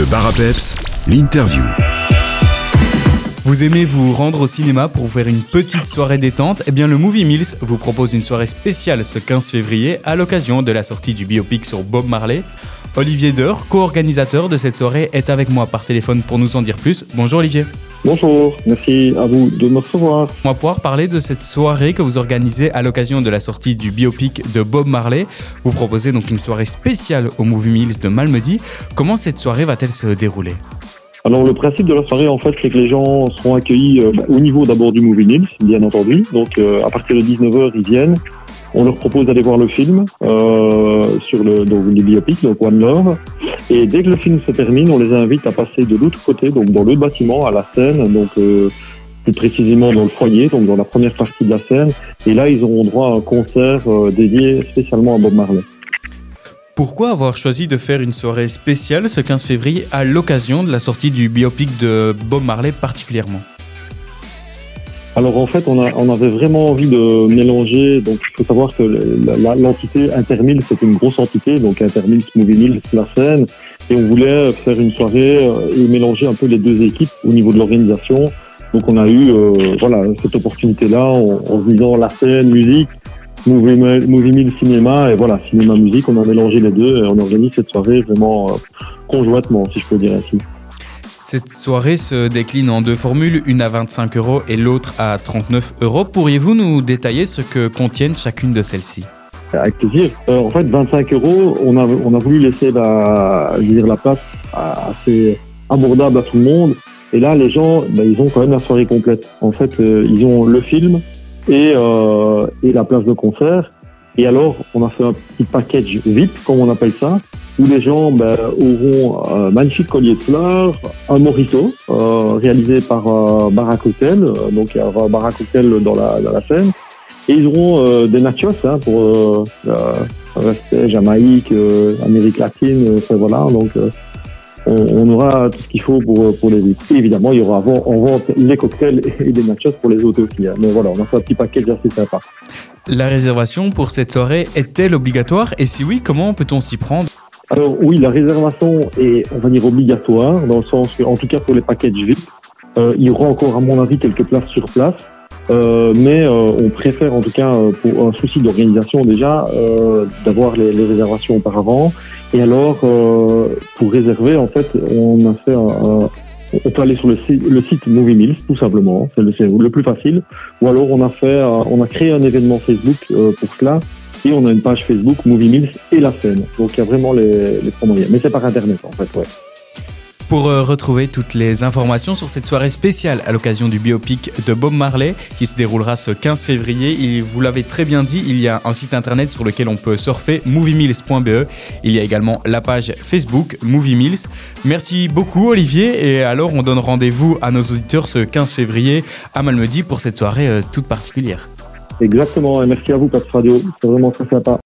Le bar à l'interview. Vous aimez vous rendre au cinéma pour faire une petite soirée détente? Eh bien, le Movie Mills vous propose une soirée spéciale ce 15 février à l'occasion de la sortie du biopic sur Bob Marley. Olivier Deur, co-organisateur de cette soirée, est avec moi par téléphone pour nous en dire plus. Bonjour Olivier. Bonjour, merci à vous de me recevoir. On va pouvoir parler de cette soirée que vous organisez à l'occasion de la sortie du biopic de Bob Marley. Vous proposez donc une soirée spéciale au Movie Mills de Malmedy. Comment cette soirée va-t-elle se dérouler? Alors le principe de la soirée en fait c'est que les gens seront accueillis euh, au niveau d'abord du Movie Mills, bien entendu. Donc euh, à partir de 19h ils viennent. On leur propose d'aller voir le film euh, sur le, donc, le biopic, donc One Love. Et dès que le film se termine, on les invite à passer de l'autre côté, donc dans le bâtiment, à la scène, donc euh, plus précisément dans le foyer, donc dans la première partie de la scène. Et là, ils auront droit à un concert euh, dédié spécialement à Bob Marley. Pourquoi avoir choisi de faire une soirée spéciale ce 15 février à l'occasion de la sortie du biopic de Bob Marley particulièrement? Alors en fait, on, a, on avait vraiment envie de mélanger. Donc il faut savoir que l'entité Intermil, c'est une grosse entité, donc Intermil, Movie Mills, la scène, et on voulait faire une soirée euh, et mélanger un peu les deux équipes au niveau de l'organisation. Donc on a eu euh, voilà cette opportunité-là en, en visant la scène, musique, Movie, movie Mill, cinéma, et voilà cinéma musique. On a mélangé les deux et on organise cette soirée vraiment euh, conjointement, si je peux dire ainsi. Cette soirée se décline en deux formules, une à 25 euros et l'autre à 39 euros. Pourriez-vous nous détailler ce que contiennent chacune de celles-ci? Avec plaisir. Euh, en fait, 25 euros, on a, voulu laisser la, place assez abordable à tout le monde. Et là, les gens, ben, ils ont quand même la soirée complète. En fait, euh, ils ont le film euh, et la place de concert. Et alors, on a fait un petit package VIP, comme on appelle ça, où les gens ben, auront un magnifique collier de fleurs, un morito euh, réalisé par euh, Barack Hotel, euh, donc il y aura Hotel dans la, dans la scène, et ils auront euh, des nachos hein, pour euh, rester Jamaïque, Amérique latine, voilà, donc on, aura tout ce qu'il faut pour, pour les vies. Et évidemment, il y aura en vente les cocktails et les nachos pour les autres aussi. Hein. Mais voilà, on a fait un petit paquet assez sympa. La réservation pour cette soirée est-elle obligatoire? Et si oui, comment peut-on s'y prendre? Alors oui, la réservation est, on va dire, obligatoire, dans le sens que, en tout cas pour les packages VIP, euh, il y aura encore, à mon avis, quelques places sur place. Euh, mais euh, on préfère, en tout cas, pour un souci d'organisation déjà, euh, d'avoir les, les, réservations auparavant. Et alors, euh, pour réserver, en fait, on a fait un, un on peut aller sur le site, le site Movie Mills, tout simplement, c'est le, le, plus facile. Ou alors on a fait, on a créé un événement Facebook pour cela et on a une page Facebook Movie Mills et la scène. Donc il y a vraiment les, les trois moyens. Mais c'est par internet en fait, ouais. Pour euh, retrouver toutes les informations sur cette soirée spéciale à l'occasion du biopic de Bob Marley qui se déroulera ce 15 février, vous l'avez très bien dit, il y a un site internet sur lequel on peut surfer moviemills.be. Il y a également la page Facebook Movie Mills. Merci beaucoup Olivier et alors on donne rendez-vous à nos auditeurs ce 15 février à Malmedy pour cette soirée euh, toute particulière. Exactement, et merci à vous, Pat Radio. C'est vraiment très sympa.